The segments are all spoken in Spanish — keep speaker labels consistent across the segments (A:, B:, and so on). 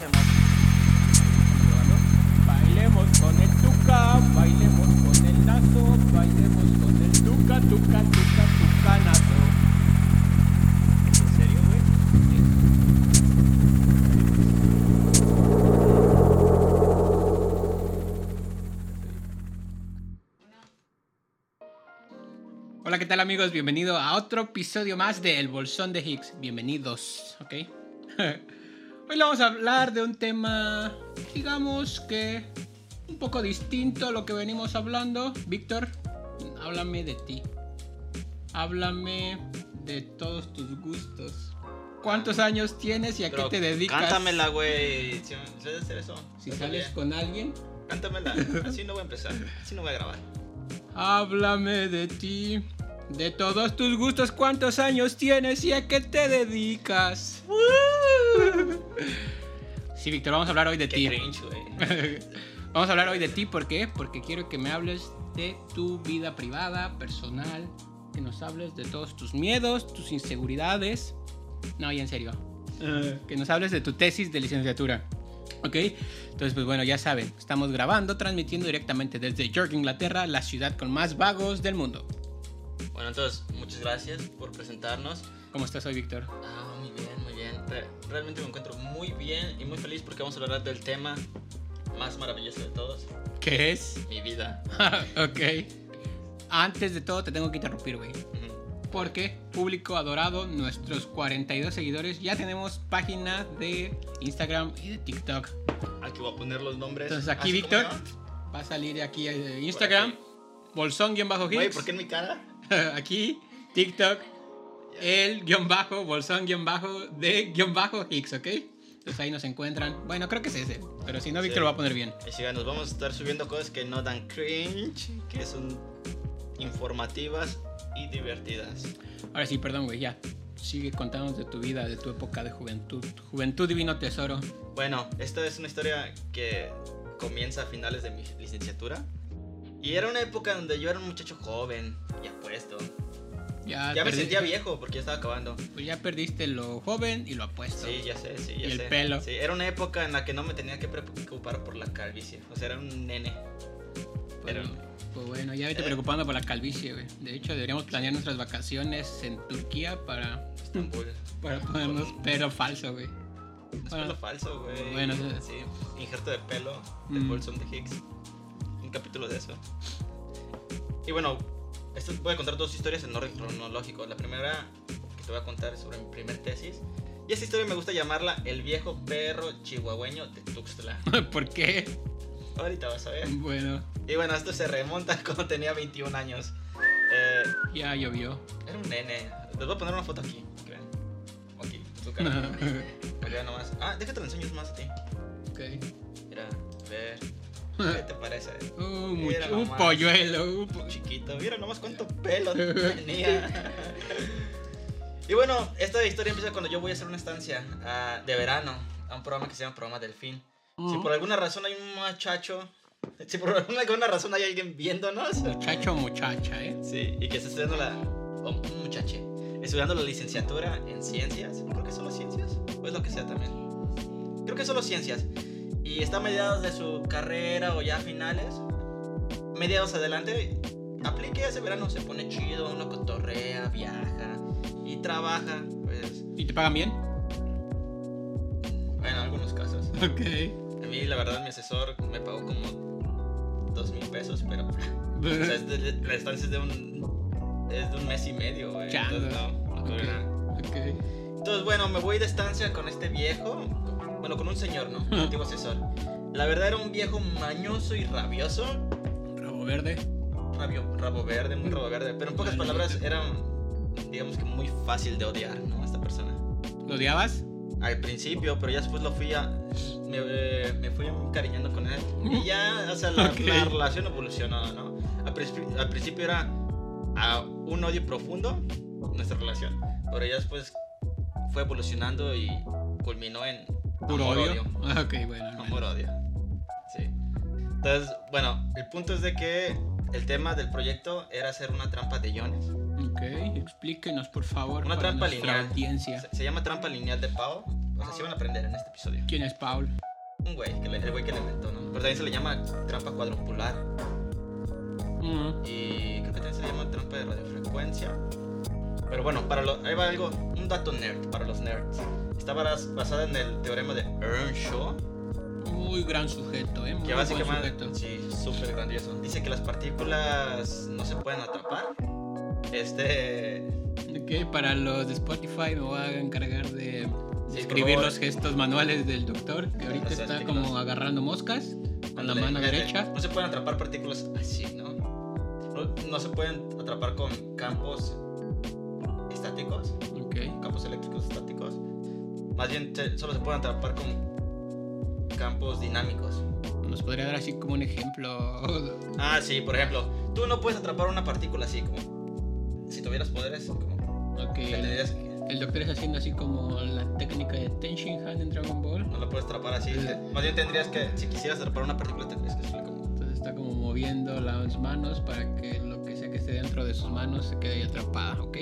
A: hacemos? Bailemos con el tuca, bailemos con el nazo, bailemos con el tuca, tuca, tuca, tucanazo. ¿En serio, güey? Hola, ¿qué tal amigos? Bienvenido a otro episodio más de El Bolsón de Higgs. Bienvenidos, ¿ok? Hoy le vamos a hablar de un tema, digamos que un poco distinto a lo que venimos hablando. Víctor, háblame de ti. Háblame de todos tus gustos. ¿Cuántos años tienes y a
B: Pero
A: qué te dedicas?
B: Cántamela, güey. ¿Sí ¿Sabes hacer eso?
A: Si sales
B: bien.
A: con alguien,
B: Cántamela. Así no voy a empezar. Así no voy a grabar.
A: háblame de ti. De todos tus gustos, ¿cuántos años tienes y a qué te dedicas? Sí, Víctor, vamos a hablar hoy de ti. Vamos a hablar hoy de ti, ¿por qué? Porque quiero que me hables de tu vida privada, personal, que nos hables de todos tus miedos, tus inseguridades. No, ya en serio. Que nos hables de tu tesis de licenciatura. ¿Ok? Entonces, pues bueno, ya saben, estamos grabando, transmitiendo directamente desde York, Inglaterra, la ciudad con más vagos del mundo.
B: Bueno, entonces, muchas gracias por presentarnos.
A: ¿Cómo estás hoy, Víctor?
B: Ah, muy bien. Re- Realmente me encuentro muy bien y muy feliz porque vamos a hablar del tema más maravilloso de todos.
A: ¿Qué es?
B: Mi vida.
A: ok. Antes de todo, te tengo que interrumpir, güey. Porque, público adorado, nuestros 42 seguidores, ya tenemos página de Instagram y de TikTok.
B: Aquí voy a poner los nombres.
A: Entonces aquí, Víctor, va a salir aquí eh, Instagram, bolsón-hits.
B: Güey, ¿por qué en mi cara?
A: aquí, TikTok, el guion bajo, bolsón guion bajo, de guion bajo Hicks, ¿ok? Entonces ahí nos encuentran. Bueno, creo que es ese, pero si no, Víctor
B: Sí.
A: lo va a poner bien.
B: Y sigan, nos vamos a estar subiendo cosas que no dan cringe, que son informativas y divertidas.
A: Ahora sí, perdón, güey, ya. Sigue contándonos de tu vida, de tu época de juventud. Juventud divino tesoro.
B: Bueno, esta es una historia que comienza a finales de mi licenciatura. Y era una época donde yo era un muchacho joven y apuesto.
A: Ya,
B: Ya me sentía viejo porque ya estaba acabando.
A: Pues ya perdiste lo joven y lo apuesto.
B: Sí, ya sé, sí, ya
A: Y el pelo.
B: Sí, era una época en la que no me tenía que preocupar por la calvicie. O sea, era un nene.
A: Pues, pues bueno, ya vete
B: Eh.
A: preocupando por la calvicie, güey. De hecho, deberíamos planear nuestras vacaciones en Turquía para,
B: Estambul.
A: para ponernos pelo falso, güey.
B: Es
A: Bueno.
B: pelo falso, güey.
A: Bueno, sí.
B: sí. Injerto de pelo del
A: Mm.
B: bolsón de Higgs. Un capítulo de eso. Y bueno, esto voy a contar dos historias en orden cronológico. La primera que te voy a contar es sobre mi primer tesis. Y esta historia me gusta llamarla El viejo perro chihuahueño de Tuxtla.
A: ¿Por qué?
B: Ahorita vas a ver.
A: Bueno,
B: Y bueno, esto se remonta cuando tenía 21 años. Eh,
A: ya llovió.
B: era un nene. Les voy a poner una foto aquí. Que vean. Aquí, su cara. Nomás. Ah, déjate lo enseño más a ti.
A: ok.
B: Mira, ver. ¿Qué te parece?
A: Uh, mucho- un polluelo. un po-
B: Chiquito, mira nomás cuánto pelo tenía. y bueno, esta historia empieza cuando yo voy a hacer una estancia ah, de verano a un programa que se llama Programa Delfín. Si
A: Mm.
B: por alguna razón hay un muchacho, si por alguna, razón hay alguien viéndonos,
A: Muchacho o muchacha, ¿eh?
B: sí, y que está estudiando la. un muchache, estudiando la licenciatura en ciencias, creo que solo ciencias, o es lo que sea también. Creo que solo ciencias. Y está a mediados de su carrera o ya finales, mediados adelante, aplique ese verano, se pone chido, uno cotorrea, viaja y trabaja, pues,
A: ¿Y te pagan bien?
B: en algunos casos.
A: Ok.
B: A mí, la verdad, mi asesor me pagó como dos mil pesos, pero o sea, es de- la estancia es de un, es de un mes y medio, güey. Entonces, no, no tuve
A: Ok.
B: nada.
A: ok.
B: Entonces, bueno, me voy de estancia con este viejo, bueno, con un señor, ¿no? Un antiguo asesor. La verdad era un viejo mañoso y rabioso,
A: Rabo verde.
B: rabio, rabo verde, muy rabo verde, pero en pocas palabras era, digamos que muy fácil de odiar, ¿no? Esta persona.
A: ¿Lo odiabas?
B: Al principio, pero ya después lo fui a. Me, eh, me fui encariñando con él. Y ya, o sea, la,
A: Ok.
B: la relación evolucionó, ¿no? Al, principi- al principio era a un odio profundo nuestra relación, pero ya después fue evolucionando y culminó en
A: Puro odio. Ah, ok, bueno. menos.
B: Amor odio. Sí. Entonces, bueno, el punto es de que el tema del proyecto era hacer una trampa de iones.
A: Ok, explíquenos por favor.
B: Una trampa lineal.
A: audiencia.
B: Se, se llama trampa lineal de Pau. O sea, sí van a aprender en este episodio.
A: ¿Quién es Paul?
B: Un güey, que le- el güey que le inventó, ¿no? Pero también se le llama trampa cuadrupular.
A: Mm,
B: Y creo que también se le llama trampa de radiofrecuencia. Pero bueno, para lo, ahí va algo, un dato nerd para los nerds. Está bas- basada en el teorema de Earnshaw,
A: Muy gran sujeto, ¿eh? Muy
B: que
A: buen
B: básicamente,
A: sujeto.
B: sí, súper grandioso. Dice que las partículas no se pueden atrapar. Este,
A: Ok, para los de Spotify me voy a encargar de
B: Sí,
A: escribir los gestos manuales del doctor, que ahorita está como agarrando moscas con la mano derecha.
B: No se pueden atrapar partículas así, ¿no? No, no se pueden atrapar con campos estáticos,
A: Ok.
B: campos eléctricos estáticos. Más bien solo se pueden atrapar con campos dinámicos.
A: ¿Nos podría dar así como un ejemplo?
B: Ah, sí, por ejemplo, tú no puedes atrapar una partícula así como si tuvieras poderes, como
A: Ok,
B: que
A: el, doctor está haciendo así como la técnica de Tenshinhan en Dragon Ball.
B: no la puedes atrapar así. te- más bien tendrías que, si quisieras atrapar una partícula, tendrías que hacerle como.
A: Entonces está como moviendo las manos para que lo que sea que esté dentro de sus manos se quede ahí atrapada, ¿ok?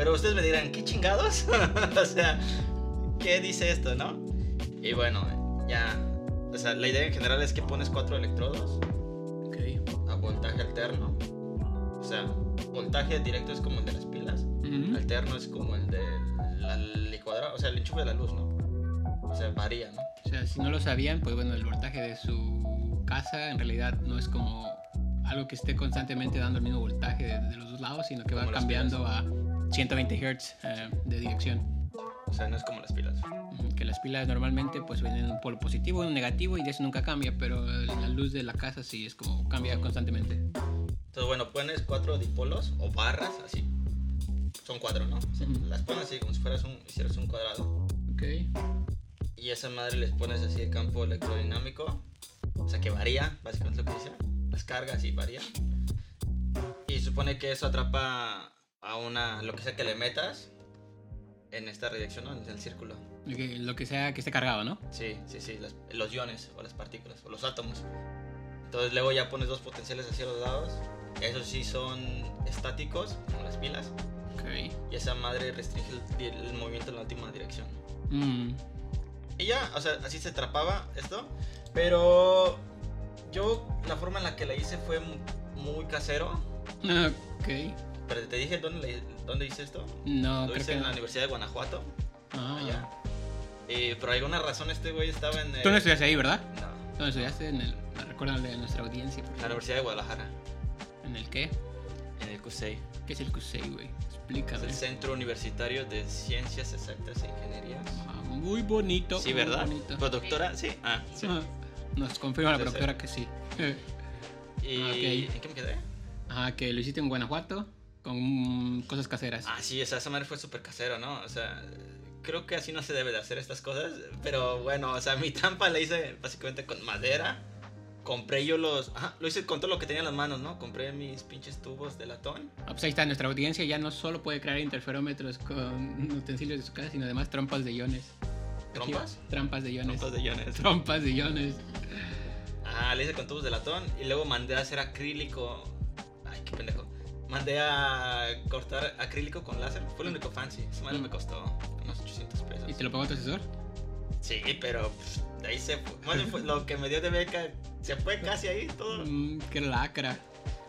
B: Pero ustedes me dirán, ¿qué chingados? o sea, ¿qué dice esto, no? Y bueno, ya. O sea, la idea en general es que pones cuatro electrodos
A: Ok.
B: a voltaje alterno. O sea, voltaje directo es como el de las pilas.
A: Ujú.
B: Alterno es como el de la licuadora. O sea, el enchufe de la luz, ¿no? O sea, varía, ¿no?
A: O sea, si no lo sabían, pues bueno, el voltaje de su casa en realidad no es como algo que esté constantemente dando el mismo voltaje de, de los dos lados, sino que va
B: Como
A: cambiando a 120 Hz eh, de dirección.
B: O sea, no es como las pilas.
A: Que las pilas normalmente pues vienen en un polo positivo y un negativo y de eso nunca cambia, pero la luz de la casa sí es como cambia constantemente.
B: Entonces, bueno, pones cuatro dipolos o barras, así. Son cuatro, ¿no? O sea. Las pones así como si fueras un, hicieras un cuadrado.
A: Ok.
B: Y a esa madre les pones así el campo electrodinámico. O sea que varía, básicamente lo que dice. Las cargas y varía. Y supone que eso atrapa a una, lo que sea que le metas en esta dirección, ¿no? En el círculo.
A: Lo que, lo que sea que esté cargado, ¿no?
B: Sí, sí, sí, las- los iones o las partículas o los átomos. Entonces luego ya pones dos potenciales hacia los lados. Esos sí son estáticos, como las pilas.
A: Ok.
B: Y esa madre restringe el, el movimiento en la última dirección.
A: Mm.
B: Y ya, o sea, así se atrapaba esto. Pero yo la forma en la que la hice fue mu- muy casero.
A: Ok.
B: Pero te dije dónde, dónde hice esto.
A: No,
B: Lo
A: creo
B: hice
A: que
B: en la
A: no.
B: Universidad de Guanajuato.
A: Ah.
B: Allá. Y por alguna razón este güey estaba en el...
A: Tú no estudiaste ahí, ¿verdad?
B: No,
A: ¿Dónde estudiaste? En el... Recuérdale a nuestra audiencia. por
B: en la
A: favor.
B: Universidad de Guadalajara.
A: ¿En el qué?
B: En el CUSEI.
A: ¿Qué es el CUSEI, güey?
B: Es
A: Explícame.
B: el Centro Universitario de Ciencias Exactas e Ingenierías.
A: Ah, muy bonito.
B: Sí,
A: muy
B: ¿verdad?
A: bonito.
B: ¿Productora? Sí. Ah, sí.
A: Ah, Nos confirma la productora que sí.
B: Y...
A: Ah.
B: ¿En qué me quedé?
A: Ajá, que lo hiciste en Guanajuato con cosas caseras.
B: Ah, sí, o sea, esa madre fue súper casero, ¿no? O sea, creo que así no se debe de hacer estas cosas. Pero bueno, o sea, mi trampa la hice básicamente con madera. Compré yo los... Ajá, lo hice con todo lo que tenía en las manos, ¿no? Compré mis pinches tubos de latón.
A: Ah, pues ahí está, nuestra audiencia ya no solo puede crear interferómetros con utensilios de su casa, sino además trompas de iones.
B: ¿Trompas?
A: Trampas de iones.
B: Trompas de iones.
A: Trompas de iones.
B: Ah, le hice con tubos de latón y luego mandé a hacer acrílico. Ay, qué pendejo. Mandé a cortar acrílico con láser. Fue lo único fancy. Esa madre me costó unos 800 pesos.
A: ¿Y te lo pagó tu asesor?
B: Sí, pero pff, de ahí se fue. Bien fue lo que me dio de beca se fue casi ahí todo.
A: Mm, qué lacra.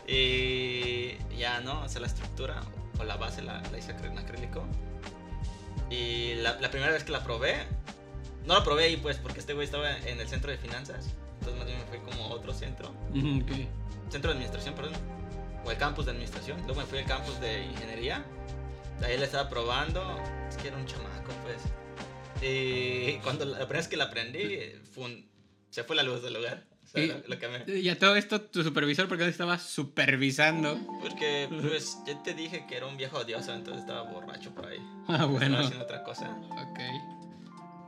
B: Y ya, ¿no? O sea, la estructura o la base la, la hice en acrílico. Y la, la primera vez que la probé, no la probé ahí pues porque este güey estaba en el centro de finanzas. Entonces más bien me fui como a otro centro.
A: Mm.
B: Centro de administración, perdón. O el campus de administración. Luego me fui al campus de ingeniería. De ahí la estaba probando. Es que era un chamaco, pues. Y cuando la, la primera vez que la aprendí, fue un- se fue la luz del lugar. O sea,
A: Y-
B: lo, lo que me-
A: Y a todo esto, tu supervisor, ¿por qué no estaba supervisando?
B: Porque, pues, ya te dije que era un viejo odioso, entonces estaba borracho por ahí.
A: Ah, bueno.
B: Estaba haciendo otra cosa.
A: Ok.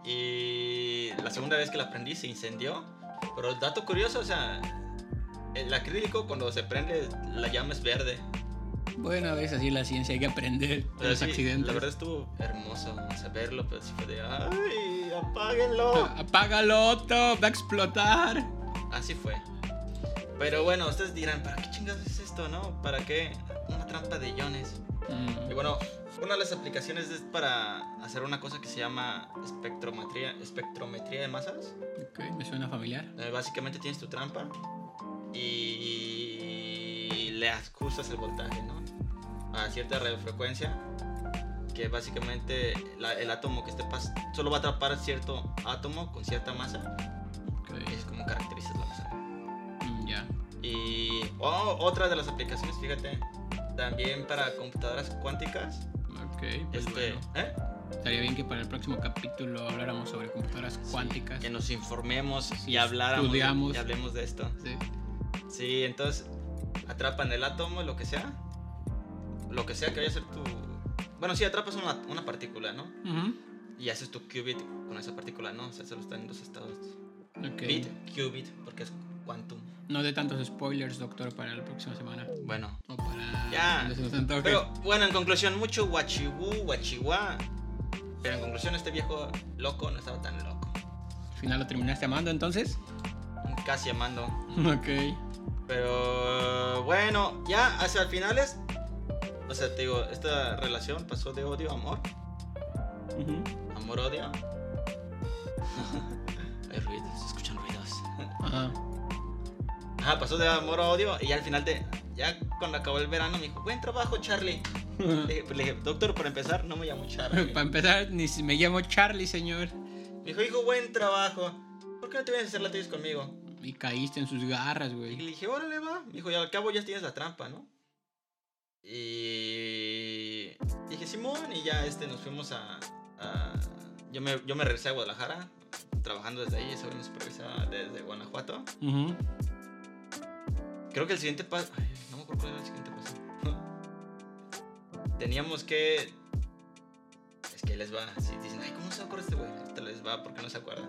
B: Y la segunda vez que la aprendí se incendió. Pero el dato curioso, o sea, el acrílico cuando se prende, la llama es verde.
A: Bueno, a veces así la ciencia hay que aprender de los
B: sí,
A: accidentes.
B: La verdad estuvo hermoso saberlo, pero sí fue de, ¡ay, apáguenlo!
A: Apágalo, Otto, va a explotar.
B: Así fue. Pero bueno, ustedes dirán, ¿para qué chingados es esto, no? ¿Para qué una trampa de iones?
A: Mm,
B: Y bueno, una de las aplicaciones es para hacer una cosa que se llama espectrometría, espectrometría de masas.
A: Ok, me suena familiar.
B: Eh, básicamente tienes tu trampa y le ajustas el voltaje, ¿no? A cierta radiofrecuencia que básicamente la- el átomo que esté pas solo va a atrapar cierto átomo con cierta masa. Es como caracterizas la masa.
A: mm, ya.
B: Y oh, otra de las aplicaciones, fíjate, también para computadoras cuánticas.
A: Ok, pues
B: Este,
A: bueno.
B: ¿eh?
A: Estaría bien que para el próximo capítulo habláramos sobre computadoras cuánticas.
B: Que nos informemos
A: Sí,
B: y habláramos
A: estudiamos.
B: y hablemos de esto.
A: Sí.
B: Sí, entonces atrapan el átomo, lo que sea. Lo que sea que vaya a ser tu. Bueno, sí, atrapas una, una partícula, ¿no?
A: Ujú.
B: Y haces tu qubit con esa partícula, ¿no? O sea, solo está en dos estados.
A: Ok.
B: Bit, qubit, porque es quantum.
A: No de tantos spoilers, doctor, para la próxima semana.
B: Bueno.
A: O para.
B: Ya. Pero bueno, en conclusión, mucho guachibú, guachihuá. Pero en conclusión, este viejo loco no estaba tan loco.
A: Al final lo terminaste amando entonces.
B: Casi amando.
A: Ok.
B: Pero bueno, ya hacia finales. O sea, te digo, esta relación pasó de odio a amor.
A: Ujú.
B: Amor-odio. Hay ruidos, se escuchan ruidos.
A: Ajá.
B: Ajá, pasó de amor a odio y ya al final de. Ya cuando acabó el verano me dijo, buen trabajo, Charlie. Le dije, le dije, doctor, para empezar, no me llamo Charlie.
A: Para empezar, ni si me llamo Charlie, señor.
B: Me dijo, hijo, buen trabajo. ¿Por qué no te vienes a hacer la tesis conmigo?
A: Y caíste en sus garras,
B: Y
A: güey.
B: le dije, órale, va. Me dijo, y al cabo ya tienes la trampa, ¿no? Y dije, Simón, y ya este, nos fuimos a. a- Yo, me, yo me regresé a Guadalajara, trabajando desde ahí, ese güey me supervisaba desde Guanajuato. Creo que el siguiente paso. ay, No me acuerdo cuál era el siguiente paso. Teníamos que. Es que les va. Si dicen, ay, ¿cómo se acuerda este güey? Te les va porque no se acuerda.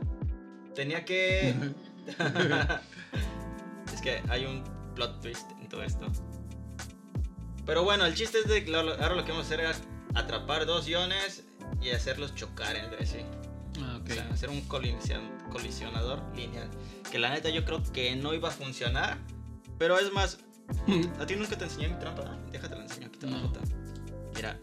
B: Tenía que. es que hay un plot twist en todo esto. Pero bueno, el chiste es de que ahora lo que vamos a hacer es atrapar dos iones y hacerlos chocar entre sí.
A: Ah, ok.
B: O sea, hacer un colision- colisionador lineal. Que la neta yo creo que no iba a funcionar. Pero es más, a ti nunca te enseñé mi trampa. Déjate la enseño aquí te
A: No.
B: Mira,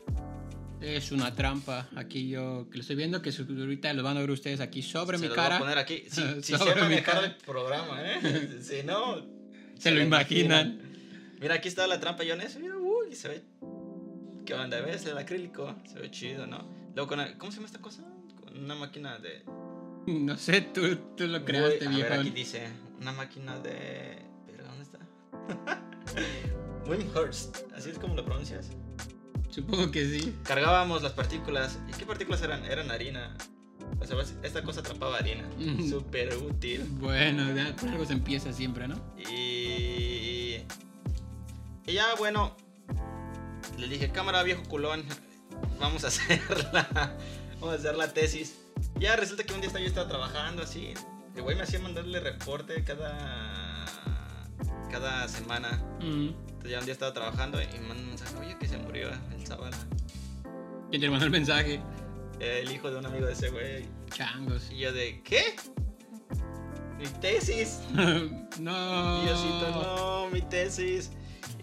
A: Es una trampa. Aquí yo lo estoy viendo, que ahorita lo van a ver ustedes aquí sobre
B: se
A: mi
B: los voy a
A: cara.
B: poner aquí. Si, si
A: Sobre
B: se
A: mi cara.
B: el programa, ¿eh? si no.
A: Se lo imaginan.
B: Mira, aquí está la trampa iones. Mira, uy, se ve. ¿Qué onda? ¿Ves? El acrílico. Se ve chido, ¿no? Luego con. ¿Cómo se llama esta cosa? Con una máquina de.
A: No sé, tú, tú lo creaste,
B: Uy, a ver, aquí dice. Una máquina de. ¿Pero dónde está? Wimhurst. ¿Así es como lo pronuncias?
A: Supongo que sí.
B: Cargábamos las partículas. ¿Y qué partículas eran? Eran harina. O sea, esta cosa atrapaba harina.
A: Mm.
B: Súper útil.
A: Bueno, ya por algo se empieza siempre, ¿no?
B: Y... y ya, bueno, le dije, cámara viejo culón, vamos a hacerla, vamos a hacer la tesis. Ya resulta que un día yo estaba trabajando así, el güey me hacía mandarle reporte cada, cada semana.
A: Mm.
B: Entonces ya un día estaba trabajando y me mandó un mensaje, oye, que se murió el sábado.
A: ¿Quién te mandó el mensaje?
B: El hijo de un amigo de ese güey.
A: Changos.
B: Y yo de, ¿qué? Mi tesis.
A: no.
B: Diosito, no, mi tesis.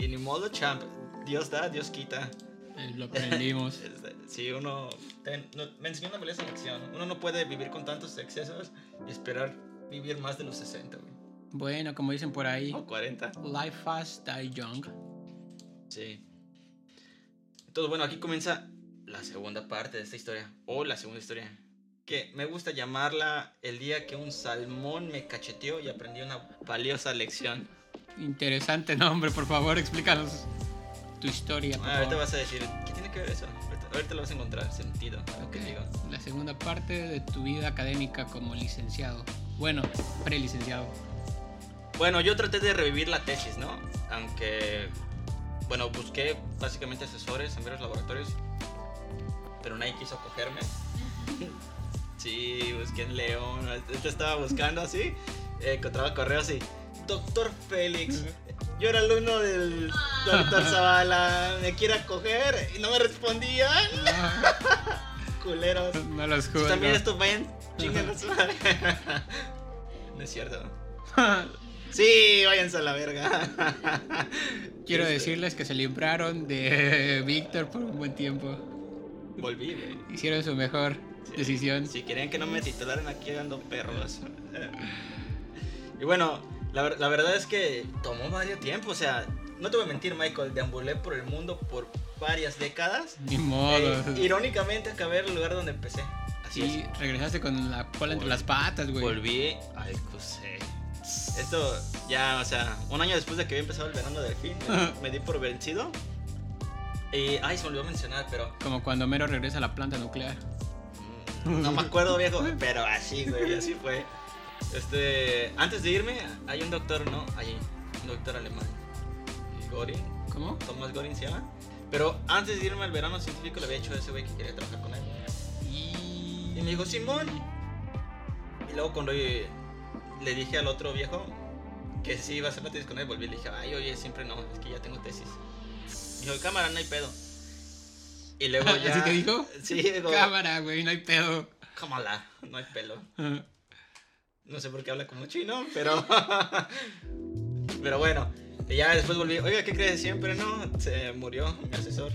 B: Y ni modo, champ. Dios da, Dios quita.
A: Eh, Lo aprendimos.
B: Este, Si uno. ten- no- me enseñó una valiosa lección. Uno no puede vivir con tantos excesos y esperar vivir más de los 60, güey.
A: Bueno, como dicen por ahí,
B: O 40.
A: life fast, die young.
B: Sí. Entonces, bueno, aquí comienza la segunda parte de esta historia. O la segunda historia. Que me gusta llamarla el día que un salmón me cacheteó y aprendí una valiosa lección.
A: Interesante nombre, por favor, explícanos tu historia. Por
B: Ah, ahorita
A: favor.
B: vas a decir, ¿qué tiene que ver eso? Ahorita, ahorita lo vas a encontrar sentido. a lo que
A: Ok,
B: digo.
A: La segunda parte de tu vida académica como licenciado. Bueno, prelicenciado.
B: Bueno, yo traté de revivir la tesis, ¿no? Aunque, bueno, busqué básicamente asesores en varios laboratorios, pero nadie quiso acogerme. Sí, busqué en León, este estaba buscando así, eh, encontraba correos y, doctor Félix, yo era alumno del doctor Zavala, me quiere acoger y no me respondían, culeros.
A: no los juzgo.
B: también esto vayan, chingan. No es cierto. Sí, váyanse a la verga.
A: Quiero
B: Este,
A: decirles que se libraron de Víctor por un buen tiempo.
B: volví, güey.
A: Hicieron su mejor
B: Sí.
A: decisión.
B: Si querían que no me titularan aquí ando perros. Y bueno, la, ver- la verdad es que tomó varios tiempo. O sea, no te voy a mentir, Michael. Deambulé por el mundo por varias décadas.
A: Ni modo.
B: Eh, irónicamente acabé en el lugar donde empecé. Así
A: Sí, regresaste con la cola entre las patas, güey.
B: Volví al QC. Esto ya, o sea, un año después de que había empezado el verano del fin, me, me di por vencido. Y, ay, se me olvidó mencionar, pero
A: Como cuando Mero regresa a la planta nuclear.
B: Mm, No me acuerdo, viejo, pero así, güey, así fue. Este, antes de irme, hay un doctor, ¿no? Hay un doctor alemán. Gorin,
A: ¿Cómo?
B: Thomas Gorin se llama. Pero antes de irme al verano científico le había dicho a ese güey que quería trabajar con él. Y me dijo, Simón. Y luego cuando eh, le dije al otro viejo que sí iba a hacer la tesis con él, volví y le dije, ay, oye, siempre no, es que ya tengo tesis. Dijo, cámara, no hay pedo. Y luego ya...
A: ¿Así te dijo?
B: Sí, digo,
A: Cámara, güey, no hay pedo.
B: cámara, no hay pelo. No sé por qué habla como chino, pero. pero bueno. Y ya después volví. Oiga, ¿qué crees? Siempre no. Se murió mi asesor.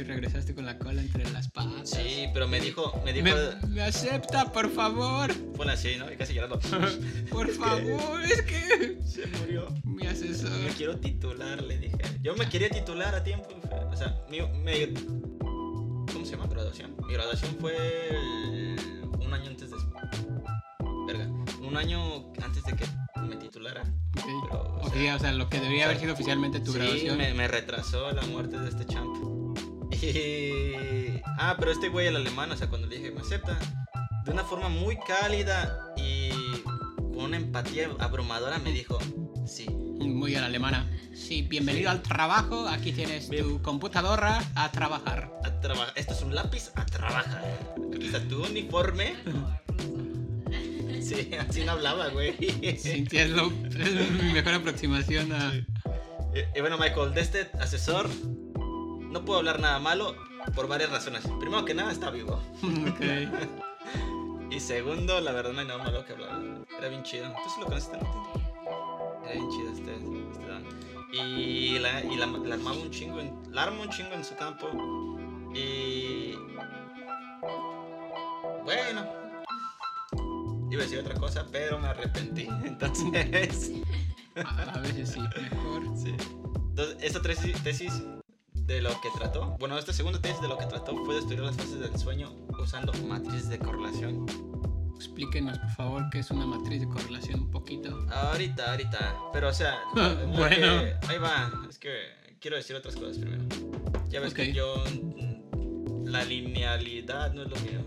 A: Y regresaste con la cola entre las patas.
B: Sí, pero me dijo. Me dijo.
A: Me, me acepta, por favor.
B: Ponle así, ¿no? Y casi llorando.
A: Por
B: Es que-
A: favor, es que
B: Se murió.
A: mi asesor.
B: Me quiero titular, le dije. Yo me quería titular a tiempo. O sea, mi, me- ¿Cómo se llama? Graduación. Mi graduación fue el- un año antes de. Verga. Un año antes de que me titulara.
A: Ok,
B: Pero, o
A: Ok,
B: sea,
A: o sea, lo que debería haber sido oficialmente tu
B: sí,
A: graduación.
B: Me, me retrasó la muerte de este champ. Y... Ah, pero este güey, el alemán, o sea, cuando le dije, me acepta, de una forma muy cálida y con una empatía abrumadora, me dijo, sí.
A: Muy la alemana. Sí, bienvenido al trabajo. Aquí tienes
B: Bien.
A: tu computadora a trabajar.
B: A trabajar. Esto es un lápiz a trabajar. Aquí está tu uniforme. Sí, así no hablaba, güey.
A: Sí, es, lo- es mi mejor aproximación a.
B: Y, y bueno, Michael, de este asesor no puedo hablar nada malo por varias razones. Primero que nada, está vivo.
A: Ok.
B: Y segundo, la verdad no hay nada malo que hablar. Era bien chido. ¿Tú sí lo conociste, no? Era bien chido este, este don. Y, la, y la, la armaba un chingo, en, la arma un chingo en su campo. Y... Bueno. Iba a decir otra cosa, pero me arrepentí. Entonces...
A: A, a veces sí, mejor.
B: Sí. Entonces, esta tesis, tesis de lo que trató, bueno, esta segunda tesis de lo que trató fue de estudiar las fases del sueño usando matrices de correlación.
A: Explíquenos, por favor, qué es una matriz de correlación un poquito.
B: Ahorita, ahorita. Pero, o sea,
A: Bueno.
B: ahí va. Es que quiero decir otras cosas primero. Ya ves
A: Ok.
B: que yo. mm, La linealidad no es lo mío.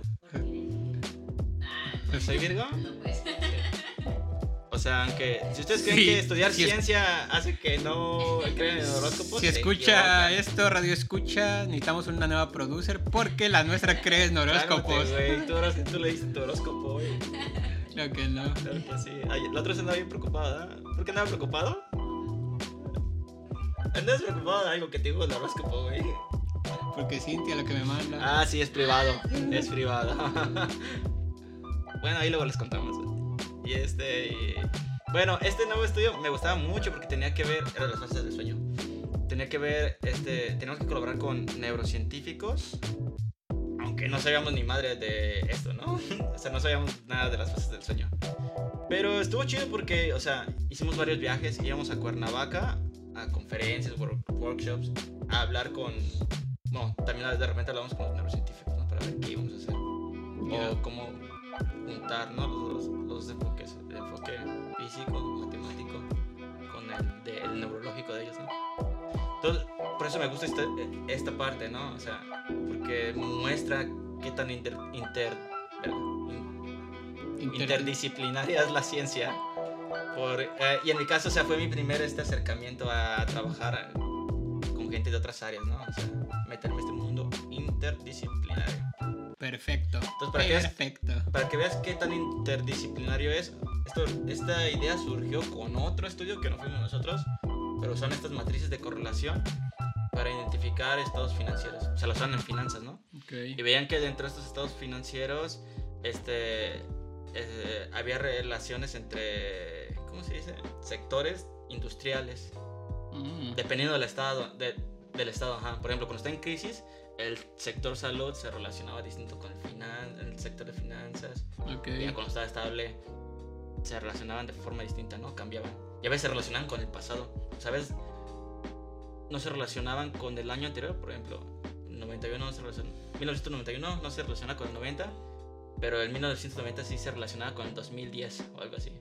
B: ¿Soy Virgo? O sea, aunque si ustedes creen
A: Sí,
B: que estudiar ciencia hace que no crean en horóscopos,
A: Si escucha esto, radio escucha, necesitamos una nueva producer porque la nuestra cree en horóscopos.
B: Cálmate. Tú, tú le diste tu horóscopo, güey.
A: Creo que no.
B: Claro que sí. Ay, la otra vez andaba bien preocupado, ¿verdad? ¿Por qué andaba preocupado? Andas preocupado de algo que te digo el horóscopo, güey.
A: Porque Cintia lo que me manda.
B: Ah, sí, es privado. Es privado. bueno, ahí luego les contamos. Y este. y- Bueno, este nuevo estudio me gustaba mucho porque tenía que ver. Era las fases del sueño. Tenía que ver. Este. Teníamos que colaborar con neurocientíficos. Aunque no sabíamos ni madre de esto, ¿no? o sea, no sabíamos nada de las fases del sueño. Pero estuvo chido porque, o sea, hicimos varios viajes. Íbamos a Cuernavaca a conferencias, wor- workshops, a hablar con no, también de repente hablamos con los neurocientíficos, ¿no? Para ver qué íbamos a hacer.
A: Ya.
B: O cómo juntar, ¿no? Los, los, los enfoques, el enfoque físico, matemático, con el, de- el neurológico de ellos, ¿no? Entonces, por eso me gusta esta, esta parte, ¿no? O sea, porque muestra qué tan inter, inter-
A: Inter-
B: interdisciplinaria es la ciencia. Por, eh, y en mi caso, o sea, fue mi primer este acercamiento a trabajar con gente de otras áreas, ¿no? O sea, meterme en este mundo interdisciplinario.
A: Perfecto.
B: Entonces, ¿para qué es?
A: Perfecto.
B: Para que veas qué tan interdisciplinario es, esto, esta idea surgió con otro estudio que no fuimos nosotros, pero son estas matrices de correlación para identificar estados financieros. O sea, lo usan en finanzas, ¿no?
A: Ok.
B: Y veían que dentro de estos estados financieros, este, eh, había relaciones entre, ¿cómo se dice? Sectores industriales,
A: Mm,
B: dependiendo del estado, de- del estado, ajá. Por ejemplo, cuando está en crisis, el sector salud se relacionaba distinto con el, finan el sector de finanzas.
A: Ok.
B: Ya cuando estaba estable, se relacionaban de forma distinta, ¿no? Cambiaban. Y a veces se relacionaban con el pasado. ¿Sabes? No se relacionaban con el año anterior, por ejemplo. 91 no se relaciona, 1991 no se relaciona con el 90, pero el 1990 sí se relacionaba con el 2010 o algo así.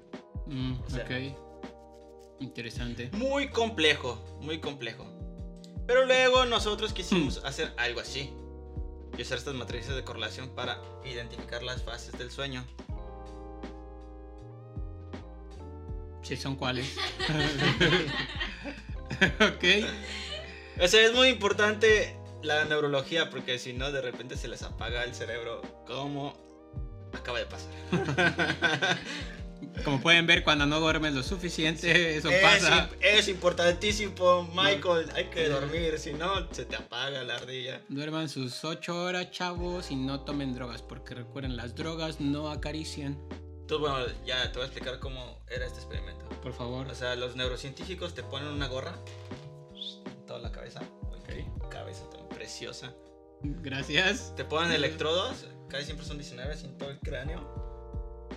A: Mm,
B: O sea-
A: ok. Interesante.
B: Muy complejo, muy complejo. Pero luego nosotros quisimos
A: Hmm.
B: hacer algo así. Y usar estas matrices de correlación para identificar las fases del sueño.
A: Sí, son cuáles. ok.
B: O sea, es muy importante la neurología porque si no, de repente se les apaga el cerebro. Como acaba de pasar.
A: Como pueden ver, cuando no duermes lo suficiente, eso
B: es,
A: pasa.
B: es importantísimo, Michael. Hay que dormir, si no, se te apaga la ardilla.
A: Duerman sus 8 horas, chavos, y no tomen drogas, porque recuerden, las drogas no acarician.
B: Entonces, bueno, ya te voy a explicar cómo era este experimento.
A: Por favor.
B: O sea, los neurocientíficos te ponen una gorra en toda la cabeza.
A: Ok.
B: Cabeza tan preciosa.
A: Gracias.
B: Te ponen electrodos, casi siempre son 19 en todo el cráneo.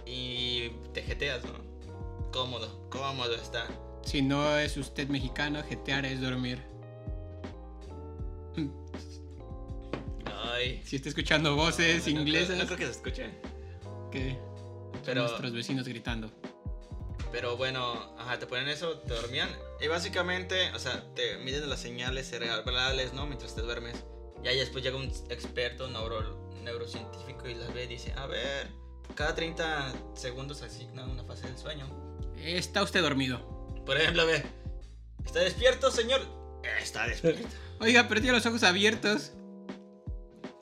B: Y te jeteas, ¿no? Cómodo, cómodo está.
A: Si no es usted mexicano, jetear es dormir.
B: Ay.
A: Si está escuchando voces
B: No creo-
A: inglesas,
B: No creo que se escuche.
A: son
B: Pero,
A: nuestros vecinos gritando.
B: pero bueno, ajá, te ponen eso, te dormían. Y básicamente, o sea, te miden las señales cerebrales, ¿no? Mientras te duermes. Y ahí después llega un experto neuro, neurocientífico y las ve y dice, a ver, cada 30 segundos asigna una fase del sueño.
A: Está usted dormido.
B: Por ejemplo, ve, ¿está despierto, señor? Está despierto.
A: Oiga, pero tiene los ojos abiertos.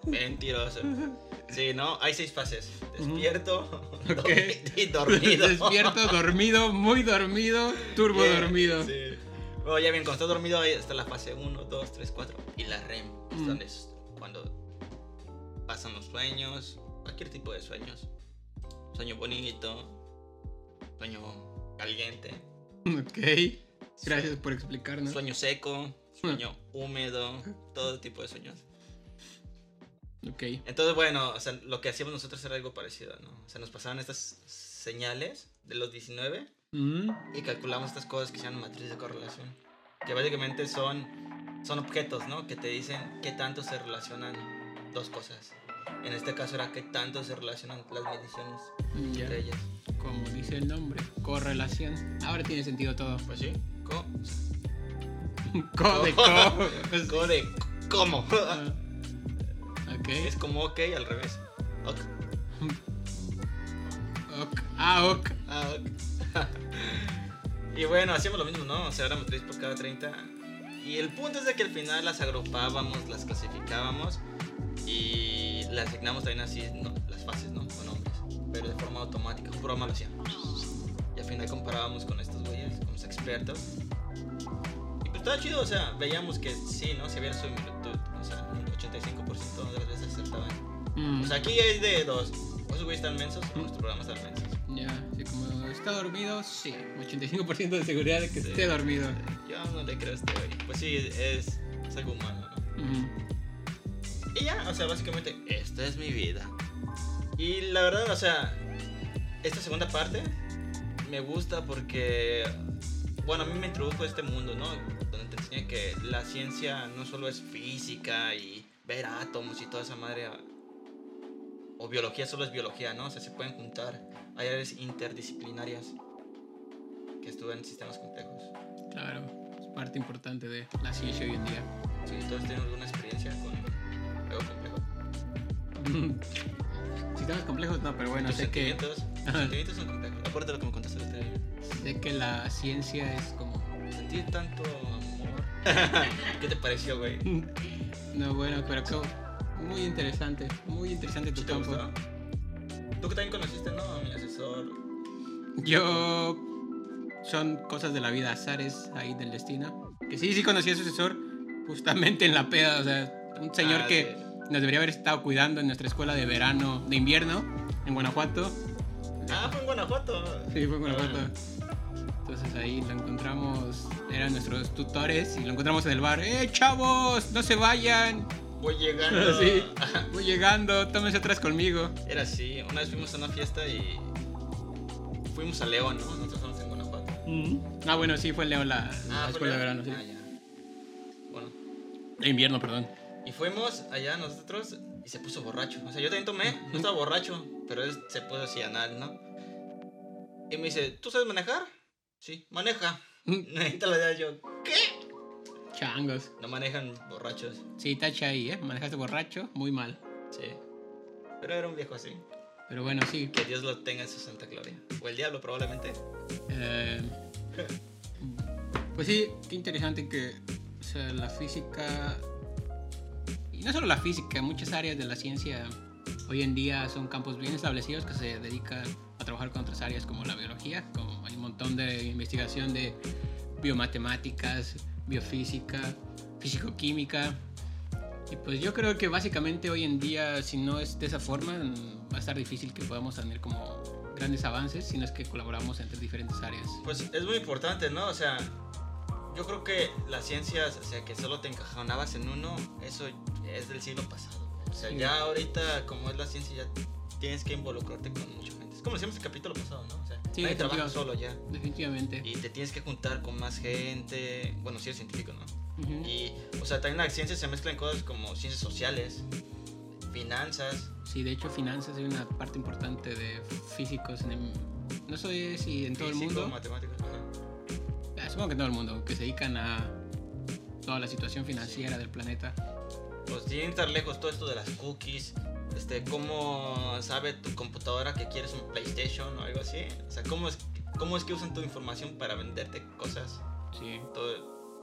B: Mentiroso. Sí, ¿no? Hay seis fases. Despierto,
A: Ok.
B: y dormido.
A: Despierto, dormido, muy dormido, turbo
B: Bien,
A: dormido.
B: Sí. Bueno, ya bien, cuando estás dormido ahí está la fase 1, 2, 3, 4 y la REM, que es
A: Mm.
B: donde es cuando pasan los sueños, cualquier tipo de sueños. Sueño bonito, sueño caliente,
A: Ok. Gracias por explicarnos.
B: sueño seco, sueño húmedo, todo tipo de sueños.
A: Ok.
B: Entonces, bueno, o sea, lo que hacíamos nosotros era algo parecido, ¿no? O sea, nos pasaban estas señales de los 19
A: Mm,
B: y calculamos estas cosas que se llaman matriz de correlación. Que básicamente son, son objetos, ¿no? Que te dicen qué tanto se relacionan dos cosas. En este caso era qué tanto se relacionan las mediciones
A: ya.
B: entre ellas.
A: Como dice el nombre, correlación. Ahora tiene sentido todo.
B: Pues sí. Co,
A: Co de co.
B: co de cómo.
A: Ah, Ok.
B: es como ok al revés. Ok.
A: Ok. Ah, ok.
B: Ah, ok. y bueno, hacíamos lo mismo, ¿no? O sea, era matriz por cada 30. Y el punto es de que al final las agrupábamos, las clasificábamos y le asignamos también así no, las fases, ¿no? Con nombres. Pero de forma automática, un programa lo hacía. Y al final comparábamos con estos güeyes, con los expertos. Y pues estaba chido, o sea, veíamos que sí, ¿no? Si había similitud, o sea, 85% de las veces acertaban.
A: Mm,
B: O sea, aquí hay de dos. O esos güeyes están mensos o nuestro programa está mensos.
A: ya, sí, como está dormido, sí. 85% de seguridad de que
B: Sí.
A: esté dormido.
B: Yo no le creo a este güey. Pues sí, es, es algo humano, ¿no? Y ya, o sea, básicamente, esta es mi vida. Y la verdad, o sea, esta segunda parte me gusta porque, bueno, a mí me introdujo a este mundo, ¿no? Donde te enseña que la ciencia no solo es física y ver átomos y toda esa madre. O biología solo es biología, ¿no? O sea, se pueden juntar. Hay áreas interdisciplinarias que estudian en sistemas complejos.
A: Claro, es parte importante de la ciencia hoy en día.
B: Si todos tienen alguna experiencia con algo complejo.
A: Sistemas complejos, no, pero bueno,
B: Tus
A: sé que,
B: tus sentimientos son complejos. Aparte de lo que me contaste el otro día.
A: sé que la ciencia es como...
B: Sentir tanto amor. ¿Qué te pareció, güey?
A: No, bueno, pero que muy interesante, muy interesante tu
B: ¿Sí te
A: campo.
B: gustó? Tú que también conociste, ¿no? A mi asesor.
A: Yo son cosas de la vida, azares ahí del destino. Que sí, sí conocí a su asesor justamente en la peda, o sea, un señor
B: Ah,
A: que nos debería haber estado cuidando en nuestra escuela de verano, de invierno, en Guanajuato.
B: Ah, fue en Guanajuato.
A: Sí, fue en Guanajuato. Entonces ahí lo encontramos, eran nuestros tutores y lo encontramos en el bar. ¡Eh, chavos! ¡No se vayan!
B: voy llegando.
A: Sí. Voy llegando, tómense atrás conmigo.
B: Era así. Una vez fuimos a una fiesta y fuimos a León, ¿no? Nosotros estamos en Guanajuato.
A: Ah, bueno, sí, fue en León la, la
B: ¿fue
A: escuela de verano, sí.
B: Ah, ya. Bueno,
A: De invierno, perdón.
B: y fuimos allá nosotros y se puso borracho. O sea, yo también tomé, no estaba borracho, pero él se puso así anal, ¿no? Y me dice, ¿tú sabes manejar? Sí, maneja. Ahorita le digo yo, ¿qué?
A: Changos.
B: No manejan borrachos.
A: Sí, tacha ahí, ¿eh? Manejaste borracho, muy mal.
B: Sí. Pero era un viejo así.
A: Pero bueno, sí.
B: Que Dios lo tenga en su santa gloria. O el diablo probablemente.
A: Eh, pues sí, qué interesante que o sea, la física, no solo la física, muchas áreas de la ciencia hoy en día son campos bien establecidos que se dedican a trabajar con otras áreas como la biología, como hay un montón de investigación de biomatemáticas, biofísica, físico-química. Y pues yo creo que básicamente hoy en día, si no es de esa forma, va a estar difícil que podamos tener como grandes avances, si no es que colaboramos entre diferentes áreas.
B: Pues es muy importante, ¿no? O sea, yo creo que las ciencias, o sea, que solo te encajonabas en uno, eso es del siglo pasado. O sea,
A: Sí.
B: ya ahorita, como es la ciencia, ya tienes que involucrarte con mucha gente. Es como decíamos el capítulo pasado, ¿no? O sea,
A: Sí,
B: nadie trabaja
A: definitivo.
B: solo ya.
A: Definitivamente.
B: Y te tienes que juntar con más gente. Bueno, si eres científico, ¿no? Y, o sea, también en la ciencia se mezclan cosas como ciencias sociales, finanzas.
A: Sí, de hecho, finanzas es una parte importante de físicos. En el- no sé si en todo el
B: físico,
A: mundo,
B: matemáticas.
A: Supongo que todo el mundo, que se dedican a toda la situación financiera del planeta.
B: Pues sin estar lejos todo esto de las cookies, este, cómo sabe tu computadora que quieres un PlayStation o algo así. O sea, cómo es, cómo es que usan tu información para venderte cosas,
A: Sí.
B: todo,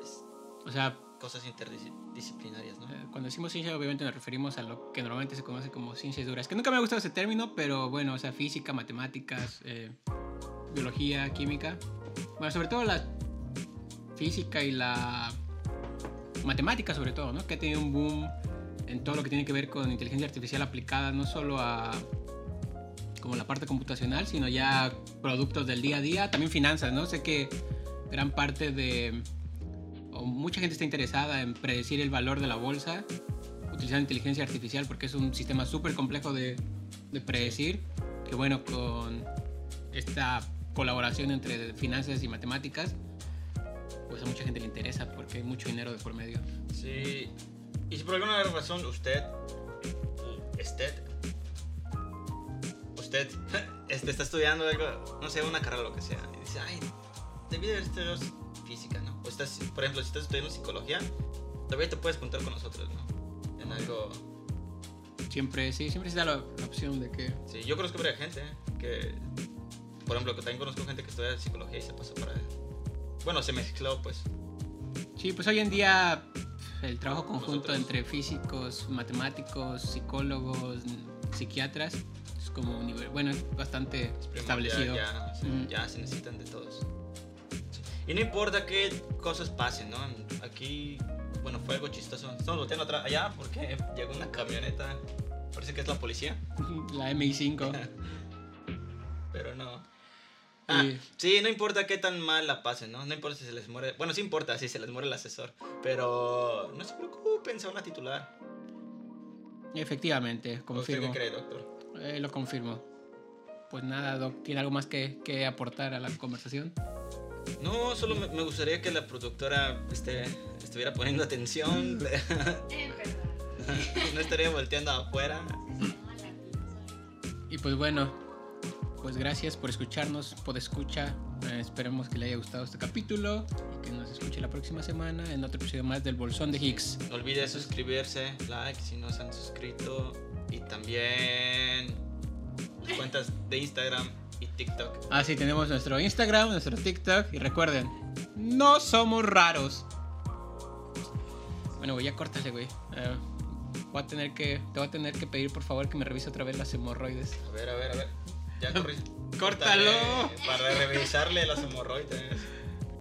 B: es-
A: O sea,
B: cosas interdisciplinarias, ¿no?
A: eh, cuando decimos ciencia, obviamente nos referimos a lo que normalmente se conoce como ciencias duras. Que nunca me ha gustado ese término, pero bueno, o sea, física, matemáticas, eh, biología, química. Bueno, sobre todo la física y la matemática, sobre todo, ¿no? Que ha tenido un boom en todo lo que tiene que ver con inteligencia artificial aplicada no solo a como la parte computacional, sino ya productos del día a día, también finanzas, ¿no? Sé que gran parte de o mucha gente está interesada en predecir el valor de la bolsa utilizando inteligencia artificial porque es un sistema súper complejo de, de predecir. Que bueno, con esta colaboración entre finanzas y matemáticas, pues a mucha gente le interesa porque hay mucho dinero de por medio.
B: Sí. Y si por alguna razón usted, usted, usted, este, está estudiando algo, no sé, una carrera o lo que sea, y dice, ay, debí de haber estudiado física, ¿no? O estás, por ejemplo, si estás estudiando psicología, todavía te puedes juntar con nosotros, ¿no? En algo...
A: Siempre, sí, siempre se da la, la opción de que...
B: Sí, yo conozco varias gente ¿eh? que, por ejemplo, que también conozco gente que estudia psicología y se pasó para... Bueno, se mezcló, pues.
A: Sí, pues hoy en día el trabajo conjunto
B: Nosotros.
A: entre físicos, matemáticos, psicólogos, psiquiatras es como un nivel, bueno, es bastante
B: Es
A: establecido.
B: Ya, sí,
A: Mm.
B: ya se necesitan de todos. Y no importa qué cosas pasen, ¿no? Aquí, bueno, fue algo chistoso. Estamos volteando atrás allá porque llegó una camioneta. Parece que es la policía,
A: La MI5.
B: pero no. Ah,
A: Y-
B: sí, no importa qué tan mal la pasen, ¿no? No importa si se les muere. Bueno, sí importa si se les muere el asesor. Pero no se preocupen, sea una titular.
A: Efectivamente,
B: ¿Usted
A: confirmo.
B: qué cree, doctor?
A: Eh, lo confirmo. Pues nada, Doc, ¿tiene algo más que, que aportar a la conversación?
B: No, solo me, me gustaría que la productora este, estuviera poniendo atención. No estaría volteando afuera.
C: Se.
A: Y pues bueno, pues gracias por escucharnos, por escucha. Eh, esperemos que le haya gustado este capítulo y que nos escuche la próxima semana en otro episodio más del Bolsón de Higgs.
B: No olvide suscribirse, like si no se han suscrito. Y también las cuentas de Instagram y TikTok.
A: Ah, sí, tenemos nuestro Instagram, nuestro TikTok y recuerden, no somos raros. Bueno, güey, ya córtale, güey. Eh, voy a tener que, te voy a tener que pedir por favor que me revise otra vez las hemorroides.
B: A ver, a ver, a ver. Ya corrí.
A: Córtalo.
B: Para revisarle las hemorroides.